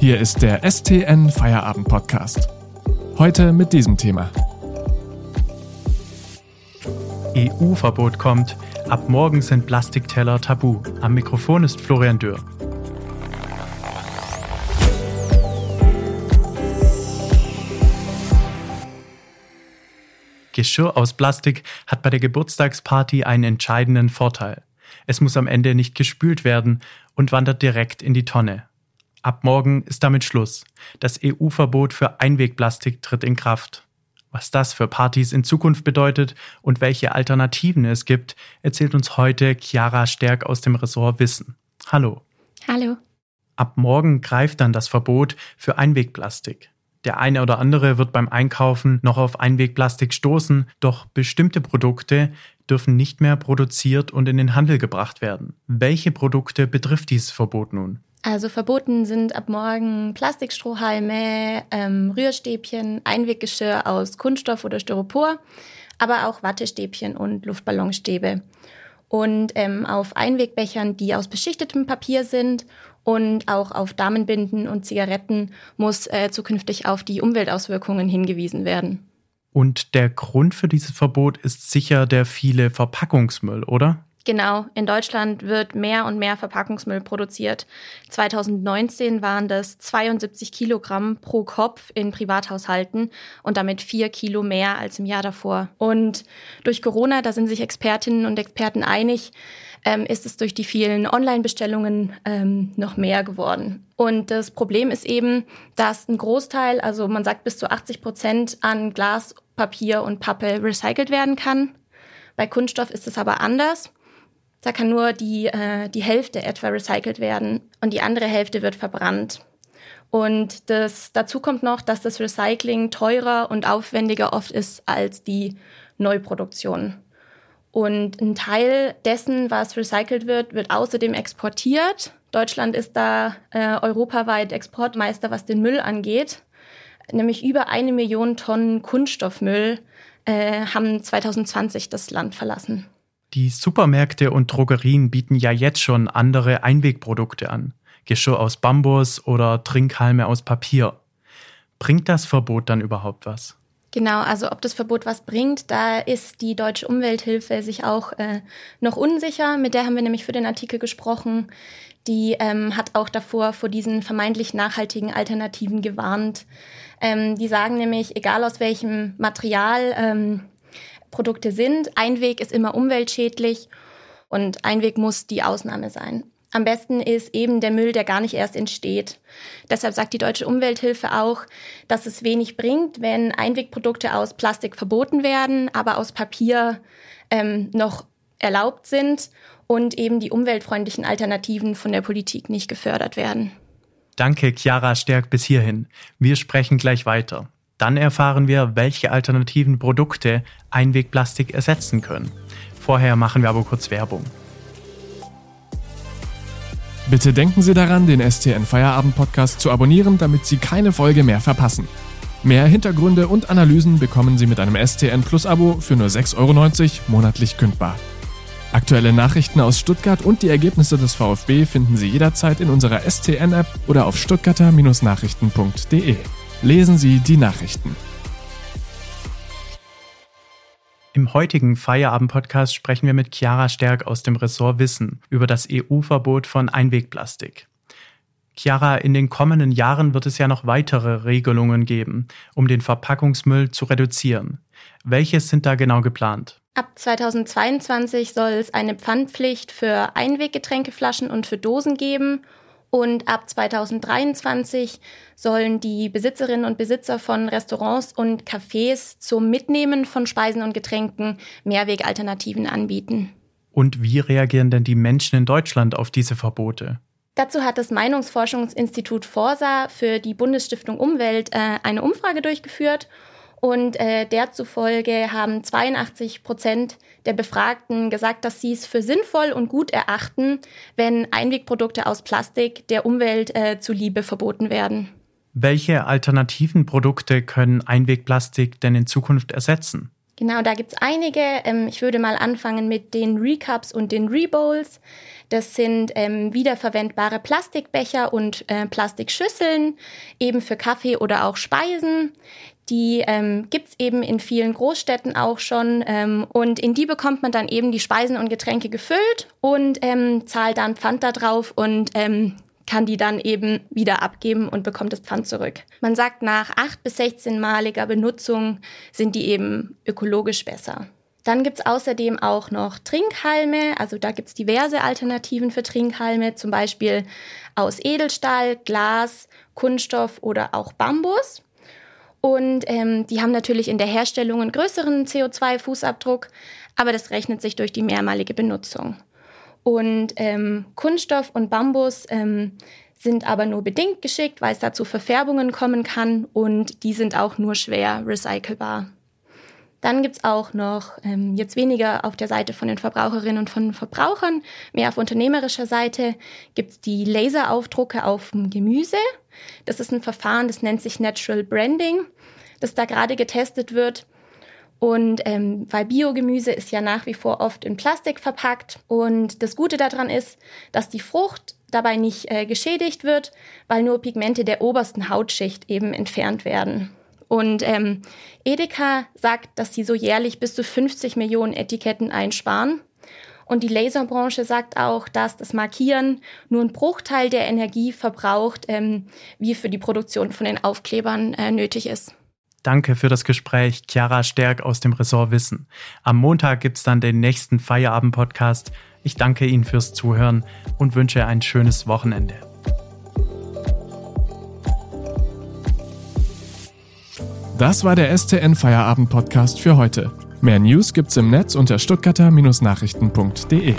Hier ist der STN Feierabend Podcast. Heute mit diesem Thema. EU-Verbot kommt. Ab morgen sind Plastikteller tabu. Am Mikrofon ist Florian Dürr. Geschirr aus Plastik hat bei der Geburtstagsparty einen entscheidenden Vorteil. Es muss am Ende nicht gespült werden und wandert direkt in die Tonne. Ab morgen ist damit Schluss. Das EU-Verbot für Einwegplastik tritt in Kraft. Was das für Partys in Zukunft bedeutet und welche Alternativen es gibt, erzählt uns heute Chiara Stärk aus dem Ressort Wissen. Hallo. Hallo. Ab morgen greift dann das Verbot für Einwegplastik. Der eine oder andere wird beim Einkaufen noch auf Einwegplastik stoßen, doch bestimmte Produkte dürfen nicht mehr produziert und in den Handel gebracht werden. Welche Produkte betrifft dieses Verbot nun? Also verboten sind ab morgen Plastikstrohhalme, ähm, Rührstäbchen, Einweggeschirr aus Kunststoff oder Styropor, aber auch Wattestäbchen und Luftballonstäbe. Und ähm, auf Einwegbechern, die aus beschichtetem Papier sind und auch auf Damenbinden und Zigaretten muss äh, zukünftig auf die Umweltauswirkungen hingewiesen werden. Und der Grund für dieses Verbot ist sicher der viele Verpackungsmüll, oder? Genau, in Deutschland wird mehr und mehr Verpackungsmüll produziert. 2019 waren das 72 Kilogramm pro Kopf in Privathaushalten und damit vier Kilo mehr als im Jahr davor. Und durch Corona, da sind sich Expertinnen und Experten einig, ähm, ist es durch die vielen Online-Bestellungen ähm, noch mehr geworden. Und das Problem ist eben, dass ein Großteil, also man sagt bis zu 80 Prozent an Glas, Papier und Pappe recycelt werden kann. Bei Kunststoff ist es aber anders. Da kann nur die, äh, die Hälfte etwa recycelt werden und die andere Hälfte wird verbrannt. Und das, dazu kommt noch, dass das Recycling teurer und aufwendiger oft ist als die Neuproduktion. Und ein Teil dessen, was recycelt wird, wird außerdem exportiert. Deutschland ist da äh, europaweit Exportmeister, was den Müll angeht. Nämlich über eine Million Tonnen Kunststoffmüll äh, haben 2020 das Land verlassen. Die Supermärkte und Drogerien bieten ja jetzt schon andere Einwegprodukte an. Geschirr aus Bambus oder Trinkhalme aus Papier. Bringt das Verbot dann überhaupt was? Genau, also ob das Verbot was bringt, da ist die Deutsche Umwelthilfe sich auch äh, noch unsicher. Mit der haben wir nämlich für den Artikel gesprochen. Die ähm, hat auch davor vor diesen vermeintlich nachhaltigen Alternativen gewarnt. Ähm, die sagen nämlich, egal aus welchem Material ähm, Produkte sind. Einweg ist immer umweltschädlich und Einweg muss die Ausnahme sein. Am besten ist eben der Müll, der gar nicht erst entsteht. Deshalb sagt die Deutsche Umwelthilfe auch, dass es wenig bringt, wenn Einwegprodukte aus Plastik verboten werden, aber aus Papier ähm, noch erlaubt sind und eben die umweltfreundlichen Alternativen von der Politik nicht gefördert werden. Danke, Chiara Stärk, bis hierhin. Wir sprechen gleich weiter. Dann erfahren wir, welche alternativen Produkte Einwegplastik ersetzen können. Vorher machen wir aber kurz Werbung. Bitte denken Sie daran, den STN Feierabend Podcast zu abonnieren, damit Sie keine Folge mehr verpassen. Mehr Hintergründe und Analysen bekommen Sie mit einem STN Plus Abo für nur 6,90 Euro monatlich kündbar. Aktuelle Nachrichten aus Stuttgart und die Ergebnisse des VfB finden Sie jederzeit in unserer STN-App oder auf stuttgarter-nachrichten.de. Lesen Sie die Nachrichten. Im heutigen Feierabend-Podcast sprechen wir mit Chiara Stärk aus dem Ressort Wissen über das EU-Verbot von Einwegplastik. Chiara, in den kommenden Jahren wird es ja noch weitere Regelungen geben, um den Verpackungsmüll zu reduzieren. Welche sind da genau geplant? Ab 2022 soll es eine Pfandpflicht für Einweggetränkeflaschen und für Dosen geben und ab 2023 sollen die Besitzerinnen und Besitzer von Restaurants und Cafés zum Mitnehmen von Speisen und Getränken Mehrwegalternativen anbieten. Und wie reagieren denn die Menschen in Deutschland auf diese Verbote? Dazu hat das Meinungsforschungsinstitut Forsa für die Bundesstiftung Umwelt äh, eine Umfrage durchgeführt und äh, der zufolge haben 82 Prozent der Befragten gesagt, dass sie es für sinnvoll und gut erachten, wenn Einwegprodukte aus Plastik der Umwelt äh, zuliebe verboten werden. Welche alternativen Produkte können Einwegplastik denn in Zukunft ersetzen? Genau, da gibt es einige. Ähm, ich würde mal anfangen mit den Recups und den Rebowls. Das sind ähm, wiederverwendbare Plastikbecher und äh, Plastikschüsseln, eben für Kaffee oder auch Speisen. Die ähm, gibt es eben in vielen Großstädten auch schon. Ähm, und in die bekommt man dann eben die Speisen und Getränke gefüllt und ähm, zahlt dann Pfand da drauf und ähm, kann die dann eben wieder abgeben und bekommt das Pfand zurück. Man sagt, nach 8 bis 16-maliger Benutzung sind die eben ökologisch besser. Dann gibt es außerdem auch noch Trinkhalme. Also da gibt es diverse Alternativen für Trinkhalme, zum Beispiel aus Edelstahl, Glas, Kunststoff oder auch Bambus. Und ähm, die haben natürlich in der Herstellung einen größeren CO2-Fußabdruck, aber das rechnet sich durch die mehrmalige Benutzung. Und ähm, Kunststoff und Bambus ähm, sind aber nur bedingt geschickt, weil es da zu Verfärbungen kommen kann und die sind auch nur schwer recycelbar. Dann gibt's auch noch, ähm, jetzt weniger auf der Seite von den Verbraucherinnen und von Verbrauchern, mehr auf unternehmerischer Seite, gibt's die Laseraufdrucke auf dem Gemüse. Das ist ein Verfahren, das nennt sich Natural Branding, das da gerade getestet wird. Und ähm, weil Biogemüse ist ja nach wie vor oft in Plastik verpackt. Und das Gute daran ist, dass die Frucht dabei nicht äh, geschädigt wird, weil nur Pigmente der obersten Hautschicht eben entfernt werden. Und ähm, Edeka sagt, dass sie so jährlich bis zu 50 Millionen Etiketten einsparen. Und die Laserbranche sagt auch, dass das Markieren nur einen Bruchteil der Energie verbraucht, ähm, wie für die Produktion von den Aufklebern äh, nötig ist. Danke für das Gespräch, Chiara Stärk aus dem Ressort Wissen. Am Montag gibt's dann den nächsten Feierabend-Podcast. Ich danke Ihnen fürs Zuhören und wünsche ein schönes Wochenende. Das war der STN Feierabend-Podcast für heute. Mehr News gibt's im Netz unter stuttgarter-nachrichten.de.